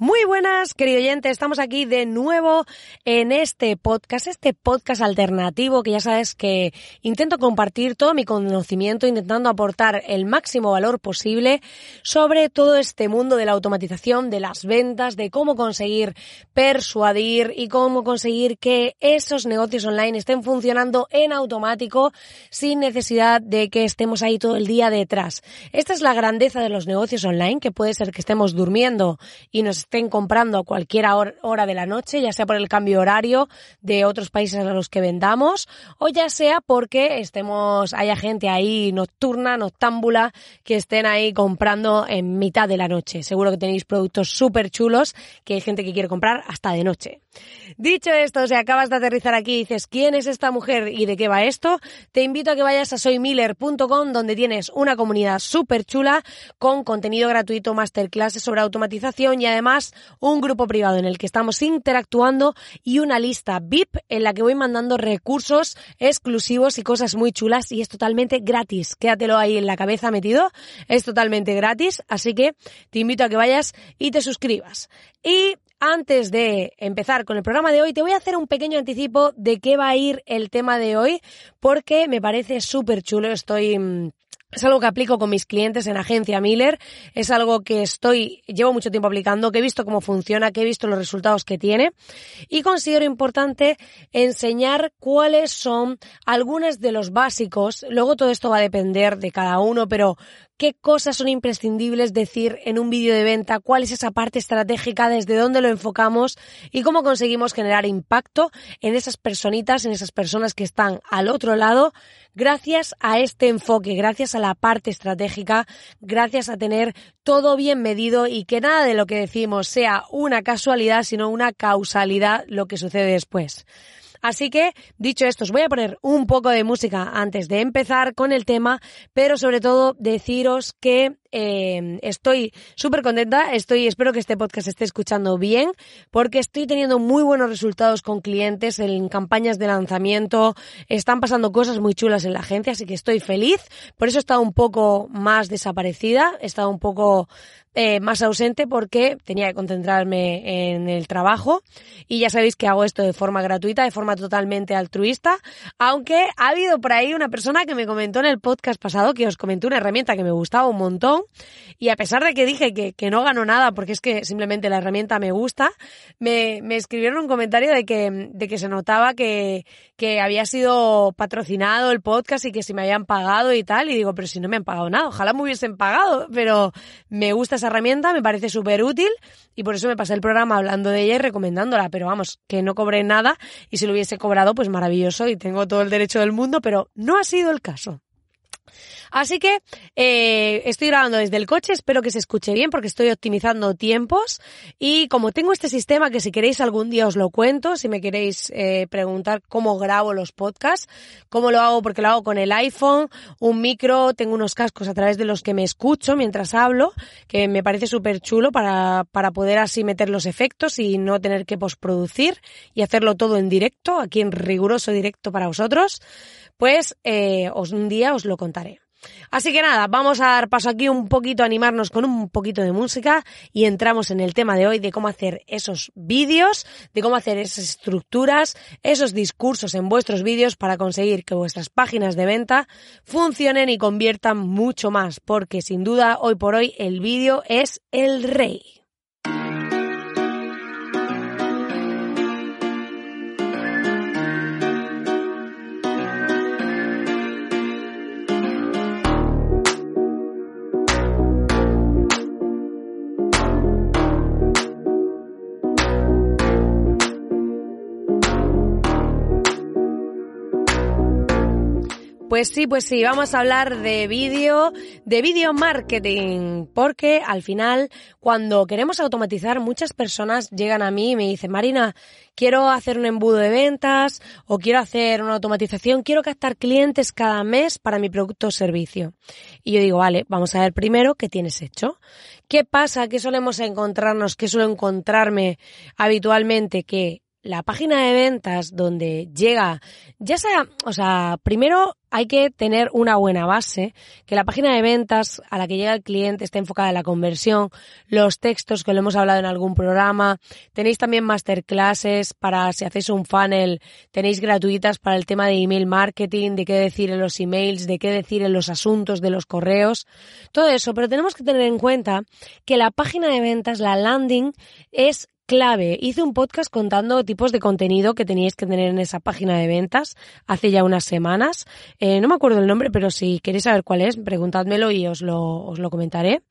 Muy buenas, querido oyente. Estamos aquí de nuevo en este podcast, este podcast alternativo que ya sabes que intento compartir todo mi conocimiento, intentando aportar el máximo valor posible sobre todo este mundo de la automatización, de las ventas, de cómo conseguir persuadir y cómo conseguir que esos negocios online estén funcionando en automático sin necesidad de que estemos ahí todo el día detrás. Esta es la grandeza de los negocios online, que puede ser que estemos durmiendo y nos estén comprando a cualquier hora de la noche, ya sea por el cambio horario de otros países a los que vendamos, o ya sea porque estemos, haya gente ahí nocturna, noctámbula, que estén ahí comprando en mitad de la noche. Seguro que tenéis productos súper chulos que hay gente que quiere comprar hasta de noche. Dicho esto, si acabas de aterrizar aquí y dices, ¿quién es esta mujer y de qué va esto? Te invito a que vayas a soymiller.com donde tienes una comunidad súper chula con contenido gratuito, masterclasses sobre automatización y además un grupo privado en el que estamos interactuando y una lista VIP en la que voy mandando recursos exclusivos y cosas muy chulas y es totalmente gratis. Quédatelo ahí en la cabeza metido, es totalmente gratis, así que te invito a que vayas y te suscribas. Y antes de empezar con el programa de hoy, te voy a hacer un pequeño anticipo de qué va a ir el tema de hoy, porque me parece súper chulo. Estoy mm, es algo que aplico con mis clientes en agencia Miller, es algo que estoy, llevo mucho tiempo aplicando, que he visto cómo funciona, que he visto los resultados que tiene y considero importante enseñar cuáles son algunos de los básicos. Luego todo esto va a depender de cada uno, pero qué cosas son imprescindibles decir en un vídeo de venta, cuál es esa parte estratégica, desde dónde lo enfocamos y cómo conseguimos generar impacto en esas personitas, en esas personas que están al otro lado, gracias a este enfoque, gracias a la parte estratégica, gracias a tener todo bien medido y que nada de lo que decimos sea una casualidad, sino una causalidad lo que sucede después. Así que, dicho esto, os voy a poner un poco de música antes de empezar con el tema, pero sobre todo deciros que eh, estoy súper contenta, estoy, espero que este podcast esté escuchando bien, porque estoy teniendo muy buenos resultados con clientes en campañas de lanzamiento, están pasando cosas muy chulas en la agencia, así que estoy feliz, por eso he estado un poco más desaparecida, he estado un poco eh, más ausente porque tenía que concentrarme en el trabajo. Y ya sabéis que hago esto de forma gratuita, de forma totalmente altruista, aunque ha habido por ahí una persona que me comentó en el podcast pasado que os comenté una herramienta que me gustaba un montón y a pesar de que dije que, que no gano nada porque es que simplemente la herramienta me gusta, me, me escribieron un comentario de que, de que se notaba que, que había sido patrocinado el podcast y que si me habían pagado y tal. Y digo, pero si no me han pagado nada, ojalá me hubiesen pagado, pero me gusta esa herramienta, me parece súper útil y por eso me pasé el programa hablando de ella y recomendándola, pero vamos, que no cobré nada y si lo hubiese cobrado, pues maravilloso y tengo todo el derecho del mundo, pero no ha sido el caso. Así que eh, estoy grabando desde el coche, espero que se escuche bien porque estoy optimizando tiempos y como tengo este sistema que si queréis algún día os lo cuento, si me queréis eh, preguntar cómo grabo los podcasts, cómo lo hago porque lo hago con el iPhone, un micro, tengo unos cascos a través de los que me escucho mientras hablo, que me parece súper chulo para, para poder así meter los efectos y no tener que postproducir y hacerlo todo en directo, aquí en riguroso directo para vosotros, pues eh, os, un día os lo contaré. Así que nada, vamos a dar paso aquí un poquito, animarnos con un poquito de música y entramos en el tema de hoy de cómo hacer esos vídeos, de cómo hacer esas estructuras, esos discursos en vuestros vídeos para conseguir que vuestras páginas de venta funcionen y conviertan mucho más, porque sin duda hoy por hoy el vídeo es el rey. Pues sí, pues sí, vamos a hablar de vídeo, de vídeo marketing, porque al final cuando queremos automatizar muchas personas llegan a mí y me dicen, Marina, quiero hacer un embudo de ventas o quiero hacer una automatización, quiero captar clientes cada mes para mi producto o servicio. Y yo digo, vale, vamos a ver primero qué tienes hecho. ¿Qué pasa? ¿Qué solemos encontrarnos? ¿Qué suelo encontrarme habitualmente? Que la página de ventas donde llega, ya sea, o sea, primero hay que tener una buena base, que la página de ventas a la que llega el cliente esté enfocada en la conversión, los textos que lo hemos hablado en algún programa, tenéis también masterclasses para si hacéis un funnel, tenéis gratuitas para el tema de email marketing, de qué decir en los emails, de qué decir en los asuntos de los correos, todo eso, pero tenemos que tener en cuenta que la página de ventas, la landing, es clave. Hice un podcast contando tipos de contenido que teníais que tener en esa página de ventas hace ya unas semanas. Eh, no me acuerdo el nombre, pero si queréis saber cuál es, preguntádmelo y os lo, os lo comentaré.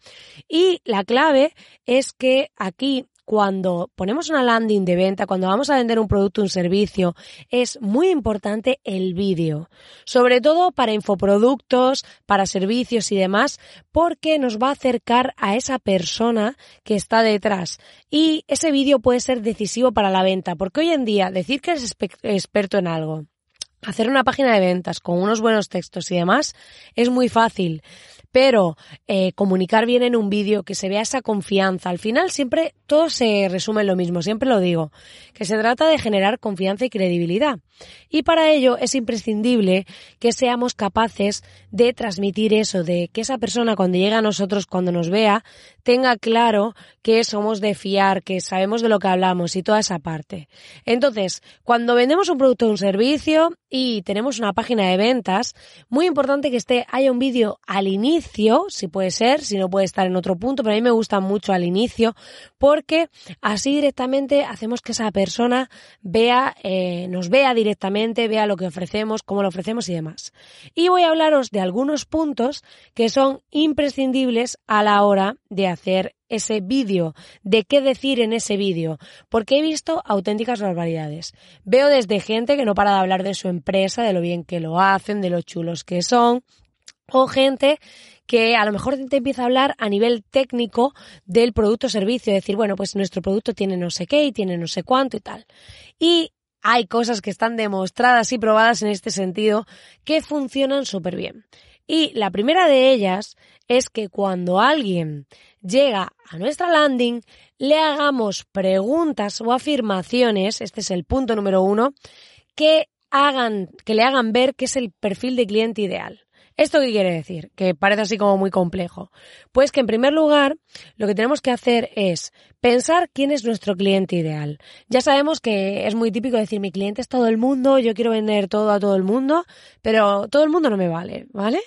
Y la clave es que aquí cuando ponemos una landing de venta, cuando vamos a vender un producto un servicio, es muy importante el vídeo. Sobre todo para infoproductos, para servicios y demás, porque nos va a acercar a esa persona que está detrás. Y ese vídeo puede ser decisivo para la venta, porque hoy en día decir que eres experto en algo, hacer una página de ventas con unos buenos textos y demás es muy fácil pero eh, comunicar bien en un vídeo, que se vea esa confianza. Al final siempre todo se resume en lo mismo, siempre lo digo, que se trata de generar confianza y credibilidad. Y para ello es imprescindible que seamos capaces de transmitir eso, de que esa persona cuando llega a nosotros, cuando nos vea, tenga claro que somos de fiar, que sabemos de lo que hablamos y toda esa parte. Entonces, cuando vendemos un producto o un servicio y tenemos una página de ventas, muy importante que esté, haya un vídeo al inicio si puede ser, si no puede estar en otro punto, pero a mí me gusta mucho al inicio, porque así directamente hacemos que esa persona vea, eh, nos vea directamente, vea lo que ofrecemos, cómo lo ofrecemos y demás. Y voy a hablaros de algunos puntos que son imprescindibles a la hora de hacer ese vídeo, de qué decir en ese vídeo, porque he visto auténticas barbaridades. Veo desde gente que no para de hablar de su empresa, de lo bien que lo hacen, de lo chulos que son, o gente que a lo mejor te empieza a hablar a nivel técnico del producto o servicio, decir, bueno, pues nuestro producto tiene no sé qué y tiene no sé cuánto y tal. Y hay cosas que están demostradas y probadas en este sentido que funcionan súper bien. Y la primera de ellas es que cuando alguien llega a nuestra landing, le hagamos preguntas o afirmaciones, este es el punto número uno, que hagan, que le hagan ver que es el perfil de cliente ideal. ¿Esto qué quiere decir? Que parece así como muy complejo. Pues que en primer lugar lo que tenemos que hacer es pensar quién es nuestro cliente ideal. Ya sabemos que es muy típico decir mi cliente es todo el mundo, yo quiero vender todo a todo el mundo, pero todo el mundo no me vale, ¿vale?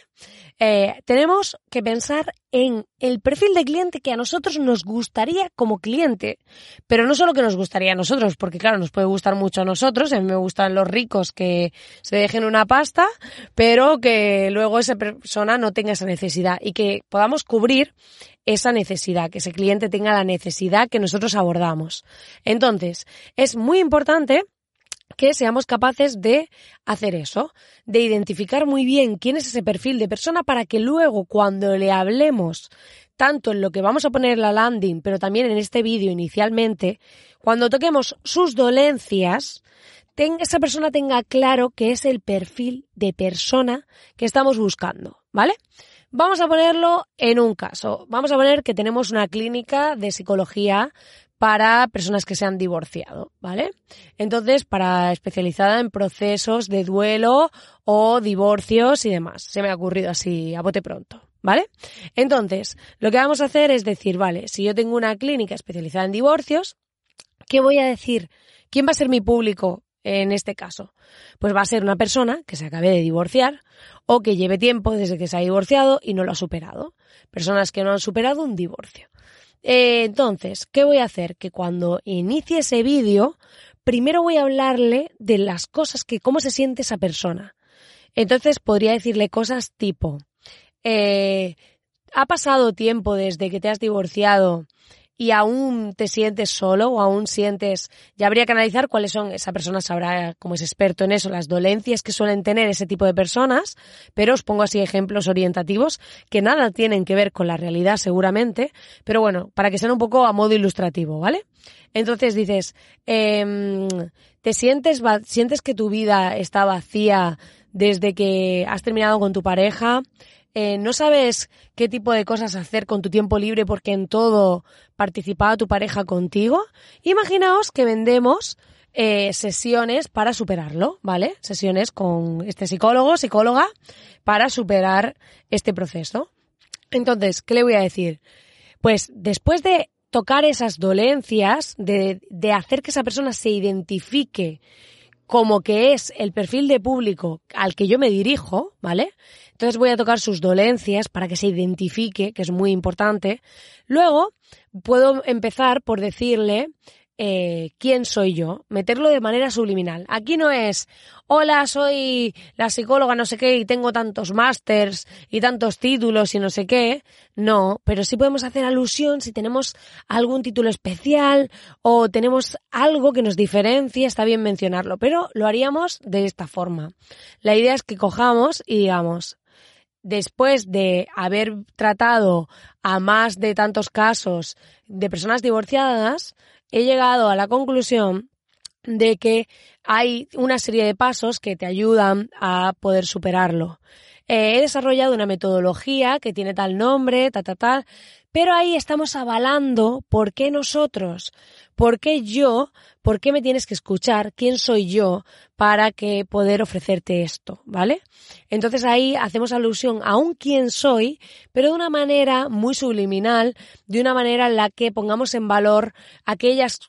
Eh, tenemos que pensar en el perfil de cliente que a nosotros nos gustaría como cliente, pero no solo que nos gustaría a nosotros, porque claro, nos puede gustar mucho a nosotros, a mí me gustan los ricos que se dejen una pasta, pero que luego esa persona no tenga esa necesidad y que podamos cubrir esa necesidad, que ese cliente tenga la necesidad que nosotros abordamos. Entonces, es muy importante que seamos capaces de hacer eso, de identificar muy bien quién es ese perfil de persona para que luego cuando le hablemos tanto en lo que vamos a poner en la landing, pero también en este vídeo inicialmente, cuando toquemos sus dolencias, esa persona tenga claro que es el perfil de persona que estamos buscando, ¿vale? Vamos a ponerlo en un caso. Vamos a poner que tenemos una clínica de psicología para personas que se han divorciado, ¿vale? Entonces, para especializada en procesos de duelo o divorcios y demás. Se me ha ocurrido así a bote pronto. ¿Vale? Entonces, lo que vamos a hacer es decir, vale, si yo tengo una clínica especializada en divorcios, ¿qué voy a decir? ¿Quién va a ser mi público en este caso? Pues va a ser una persona que se acabe de divorciar o que lleve tiempo desde que se ha divorciado y no lo ha superado. Personas que no han superado un divorcio. Eh, entonces, ¿qué voy a hacer? Que cuando inicie ese vídeo, primero voy a hablarle de las cosas que, cómo se siente esa persona. Entonces podría decirle cosas tipo, eh, ha pasado tiempo desde que te has divorciado y aún te sientes solo o aún sientes, ya habría que analizar cuáles son, esa persona sabrá como es experto en eso, las dolencias que suelen tener ese tipo de personas, pero os pongo así ejemplos orientativos que nada tienen que ver con la realidad seguramente, pero bueno, para que sean un poco a modo ilustrativo, ¿vale? Entonces dices, eh, te sientes, sientes que tu vida está vacía desde que has terminado con tu pareja, eh, no sabes qué tipo de cosas hacer con tu tiempo libre porque en todo participaba tu pareja contigo, imaginaos que vendemos eh, sesiones para superarlo, ¿vale? Sesiones con este psicólogo, psicóloga, para superar este proceso. Entonces, ¿qué le voy a decir? Pues después de tocar esas dolencias, de, de hacer que esa persona se identifique como que es el perfil de público al que yo me dirijo, ¿vale? Entonces voy a tocar sus dolencias para que se identifique, que es muy importante. Luego puedo empezar por decirle eh, quién soy yo, meterlo de manera subliminal. Aquí no es, hola, soy la psicóloga no sé qué y tengo tantos másters y tantos títulos y no sé qué. No, pero sí podemos hacer alusión si tenemos algún título especial o tenemos algo que nos diferencie, está bien mencionarlo, pero lo haríamos de esta forma. La idea es que cojamos y digamos, después de haber tratado a más de tantos casos de personas divorciadas, he llegado a la conclusión de que hay una serie de pasos que te ayudan a poder superarlo. Eh, he desarrollado una metodología que tiene tal nombre, ta, ta, tal, pero ahí estamos avalando por qué nosotros, por qué yo, por qué me tienes que escuchar, quién soy yo para que poder ofrecerte esto, ¿vale? Entonces ahí hacemos alusión a un quién soy, pero de una manera muy subliminal, de una manera en la que pongamos en valor aquellas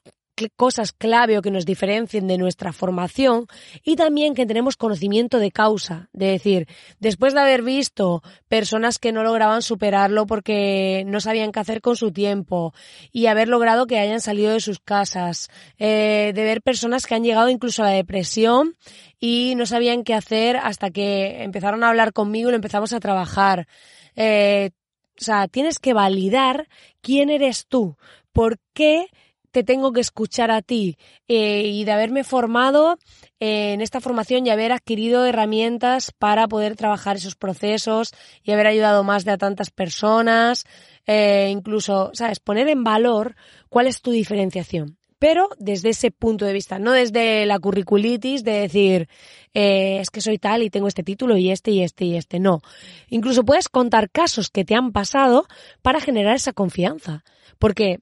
cosas clave o que nos diferencien de nuestra formación y también que tenemos conocimiento de causa, de decir, después de haber visto personas que no lograban superarlo porque no sabían qué hacer con su tiempo y haber logrado que hayan salido de sus casas, eh, de ver personas que han llegado incluso a la depresión y no sabían qué hacer hasta que empezaron a hablar conmigo y lo empezamos a trabajar. Eh, o sea, tienes que validar quién eres tú, por qué te tengo que escuchar a ti eh, y de haberme formado eh, en esta formación y haber adquirido herramientas para poder trabajar esos procesos y haber ayudado más de a tantas personas, eh, incluso, ¿sabes? Poner en valor cuál es tu diferenciación. Pero desde ese punto de vista, no desde la curriculitis de decir, es que soy tal y tengo este título y este y este y este. No. Incluso puedes contar casos que te han pasado para generar esa confianza. Porque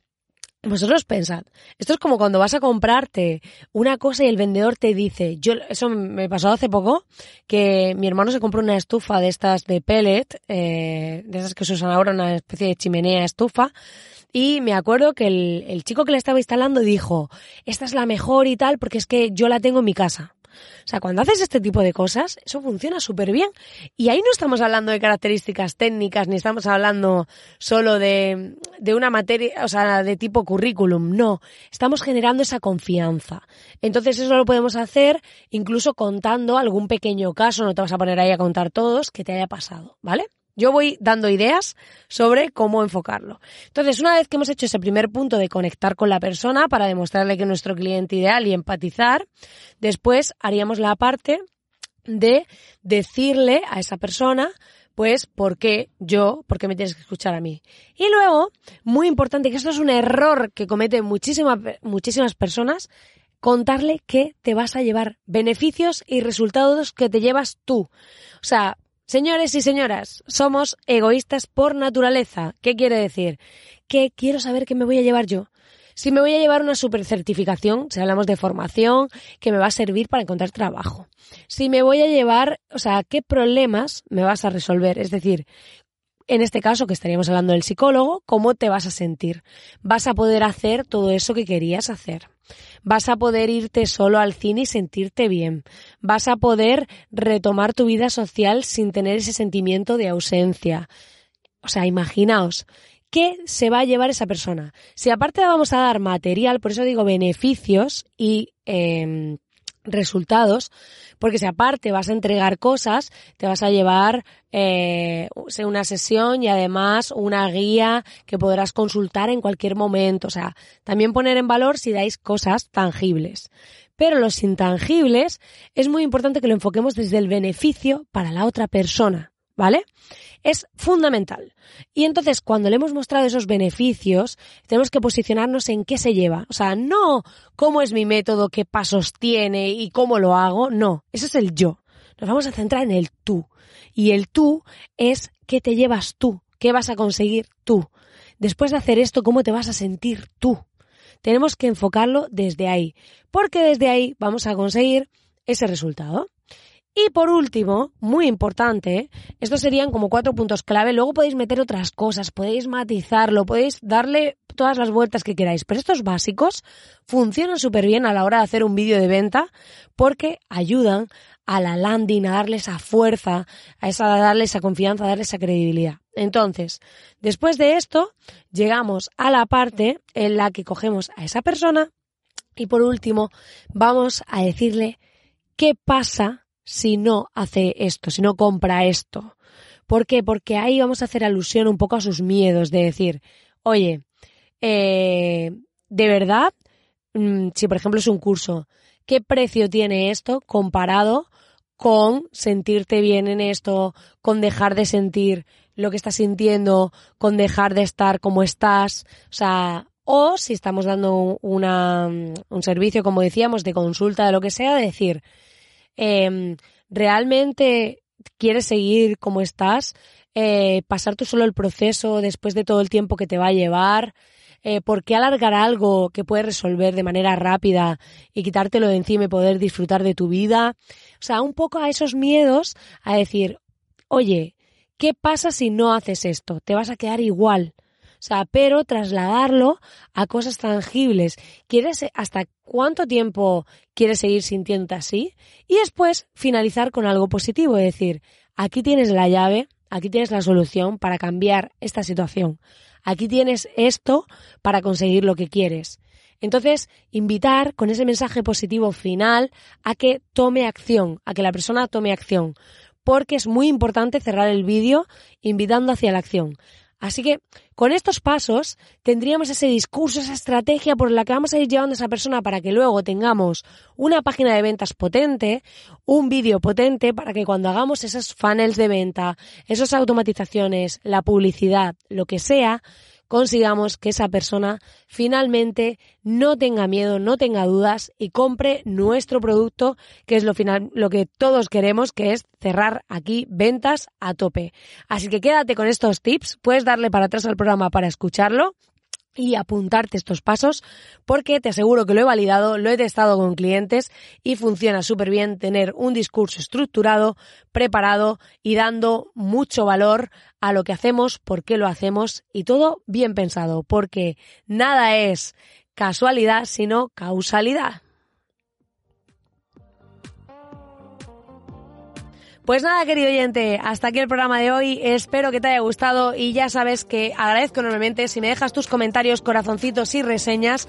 vosotros pensad, esto es como cuando vas a comprarte una cosa y el vendedor te dice, yo, eso me pasó hace poco, que mi hermano se compró una estufa de estas de pellet, eh, de esas que se usan ahora, una especie de chimenea estufa, y me acuerdo que el, el chico que la estaba instalando dijo, esta es la mejor y tal, porque es que yo la tengo en mi casa. O sea, cuando haces este tipo de cosas, eso funciona súper bien. Y ahí no estamos hablando de características técnicas, ni estamos hablando solo de, de una materia, o sea, de tipo currículum. No, estamos generando esa confianza. Entonces eso lo podemos hacer incluso contando algún pequeño caso, no te vas a poner ahí a contar todos, que te haya pasado, ¿vale? Yo voy dando ideas sobre cómo enfocarlo. Entonces, una vez que hemos hecho ese primer punto de conectar con la persona para demostrarle que es nuestro cliente ideal y empatizar, después haríamos la parte de decirle a esa persona pues, ¿por qué yo? ¿Por qué me tienes que escuchar a mí? Y luego, muy importante, que esto es un error que cometen muchísimas, personas, contarle que te vas a llevar beneficios y resultados que te llevas tú. O sea, Señores y señoras, somos egoístas por naturaleza. ¿Qué quiere decir? Que quiero saber qué me voy a llevar yo. Si me voy a llevar una super certificación, si hablamos de formación, que me va a servir para encontrar trabajo. Si me voy a llevar, o sea, ¿qué problemas me vas a resolver? Es decir, en este caso que estaríamos hablando del psicólogo, ¿cómo te vas a sentir? ¿Vas a poder hacer todo eso que querías hacer? Vas a poder irte solo al cine y sentirte bien. Vas a poder retomar tu vida social sin tener ese sentimiento de ausencia. O sea, imaginaos, ¿qué se va a llevar esa persona? Si aparte vamos a dar material, por eso digo beneficios y eh, resultados, porque si aparte vas a entregar cosas, te vas a llevar eh, una sesión y además una guía que podrás consultar en cualquier momento. O sea, también poner en valor si dais cosas tangibles. Pero los intangibles es muy importante que lo enfoquemos desde el beneficio para la otra persona. ¿Vale? Es fundamental. Y entonces, cuando le hemos mostrado esos beneficios, tenemos que posicionarnos en qué se lleva. O sea, no cómo es mi método, qué pasos tiene y cómo lo hago. No, eso es el yo. Nos vamos a centrar en el tú. Y el tú es qué te llevas tú, qué vas a conseguir tú. Después de hacer esto, cómo te vas a sentir tú. Tenemos que enfocarlo desde ahí, porque desde ahí vamos a conseguir ese resultado. Y por último, muy importante, estos serían como cuatro puntos clave. Luego podéis meter otras cosas, podéis matizarlo, podéis darle todas las vueltas que queráis. Pero estos básicos funcionan súper bien a la hora de hacer un vídeo de venta porque ayudan a la landing a darle esa fuerza, a, esa, darle esa confianza, a darle esa credibilidad. Entonces, después de esto, llegamos a la parte en la que cogemos a esa persona y por último, vamos a decirle qué pasa si no hace esto, si no compra esto. ¿Por qué? Porque ahí vamos a hacer alusión un poco a sus miedos de decir, oye, eh, de verdad, mm, si por ejemplo es un curso, ¿qué precio tiene esto comparado con sentirte bien en esto, con dejar de sentir lo que estás sintiendo, con dejar de estar como estás? O sea, o si estamos dando una, un servicio, como decíamos, de consulta, de lo que sea, decir, eh, realmente quieres seguir como estás, eh, pasar tú solo el proceso después de todo el tiempo que te va a llevar, eh, ¿por qué alargar algo que puedes resolver de manera rápida y quitártelo de encima y poder disfrutar de tu vida? O sea, un poco a esos miedos a decir, oye, ¿qué pasa si no haces esto? Te vas a quedar igual. Sea, pero trasladarlo a cosas tangibles. ¿Quieres hasta cuánto tiempo quieres seguir sintiendo así? Y después finalizar con algo positivo, es decir, aquí tienes la llave, aquí tienes la solución para cambiar esta situación. Aquí tienes esto para conseguir lo que quieres. Entonces, invitar con ese mensaje positivo final a que tome acción, a que la persona tome acción, porque es muy importante cerrar el vídeo invitando hacia la acción. Así que con estos pasos tendríamos ese discurso, esa estrategia por la que vamos a ir llevando a esa persona para que luego tengamos una página de ventas potente, un vídeo potente para que cuando hagamos esos funnels de venta, esas automatizaciones, la publicidad, lo que sea, consigamos que esa persona finalmente no tenga miedo, no tenga dudas y compre nuestro producto, que es lo final, lo que todos queremos, que es cerrar aquí ventas a tope. Así que quédate con estos tips, puedes darle para atrás al programa para escucharlo y apuntarte estos pasos porque te aseguro que lo he validado, lo he testado con clientes y funciona súper bien tener un discurso estructurado, preparado y dando mucho valor a lo que hacemos, por qué lo hacemos y todo bien pensado porque nada es casualidad sino causalidad. Pues nada, querido oyente, hasta aquí el programa de hoy. Espero que te haya gustado y ya sabes que agradezco enormemente si me dejas tus comentarios, corazoncitos y reseñas.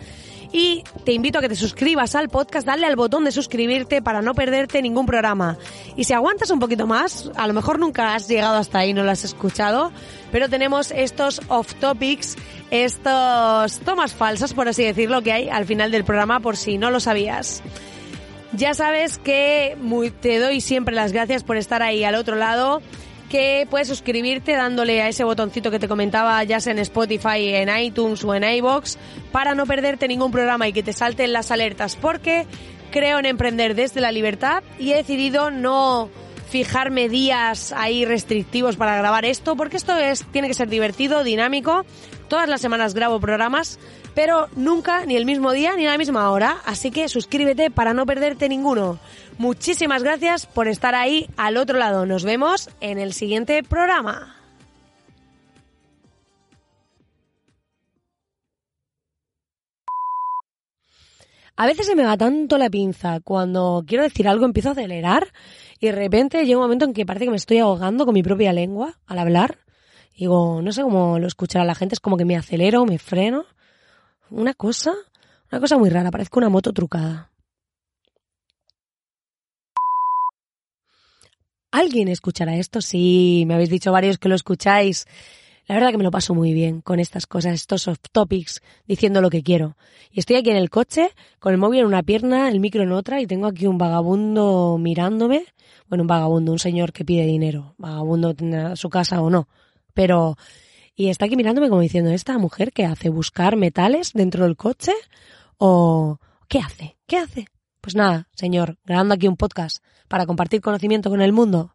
Y te invito a que te suscribas al podcast, dale al botón de suscribirte para no perderte ningún programa. Y si aguantas un poquito más, a lo mejor nunca has llegado hasta ahí, no lo has escuchado, pero tenemos estos off topics, estos tomas falsas, por así decirlo, que hay al final del programa, por si no lo sabías. Ya sabes que te doy siempre las gracias por estar ahí al otro lado que puedes suscribirte dándole a ese botoncito que te comentaba ya sea en Spotify, en iTunes o en iBox para no perderte ningún programa y que te salten las alertas porque creo en emprender desde la libertad y he decidido no fijarme días ahí restrictivos para grabar esto porque esto es tiene que ser divertido, dinámico. Todas las semanas grabo programas pero nunca ni el mismo día ni a la misma hora, así que suscríbete para no perderte ninguno. Muchísimas gracias por estar ahí al otro lado. Nos vemos en el siguiente programa. A veces se me va tanto la pinza. Cuando quiero decir algo empiezo a acelerar y de repente llega un momento en que parece que me estoy ahogando con mi propia lengua al hablar. Digo, no sé cómo lo escuchará la gente, es como que me acelero, me freno. Una cosa, una cosa muy rara, parezco una moto trucada. ¿Alguien escuchará esto? Sí, me habéis dicho varios que lo escucháis. La verdad que me lo paso muy bien con estas cosas, estos soft topics, diciendo lo que quiero. Y estoy aquí en el coche, con el móvil en una pierna, el micro en otra, y tengo aquí un vagabundo mirándome. Bueno, un vagabundo, un señor que pide dinero. Vagabundo tendrá su casa o no. Pero, y está aquí mirándome como diciendo, ¿esta mujer qué hace? ¿Buscar metales dentro del coche? ¿O qué hace? ¿Qué hace? Pues nada, señor, grabando aquí un podcast para compartir conocimiento con el mundo.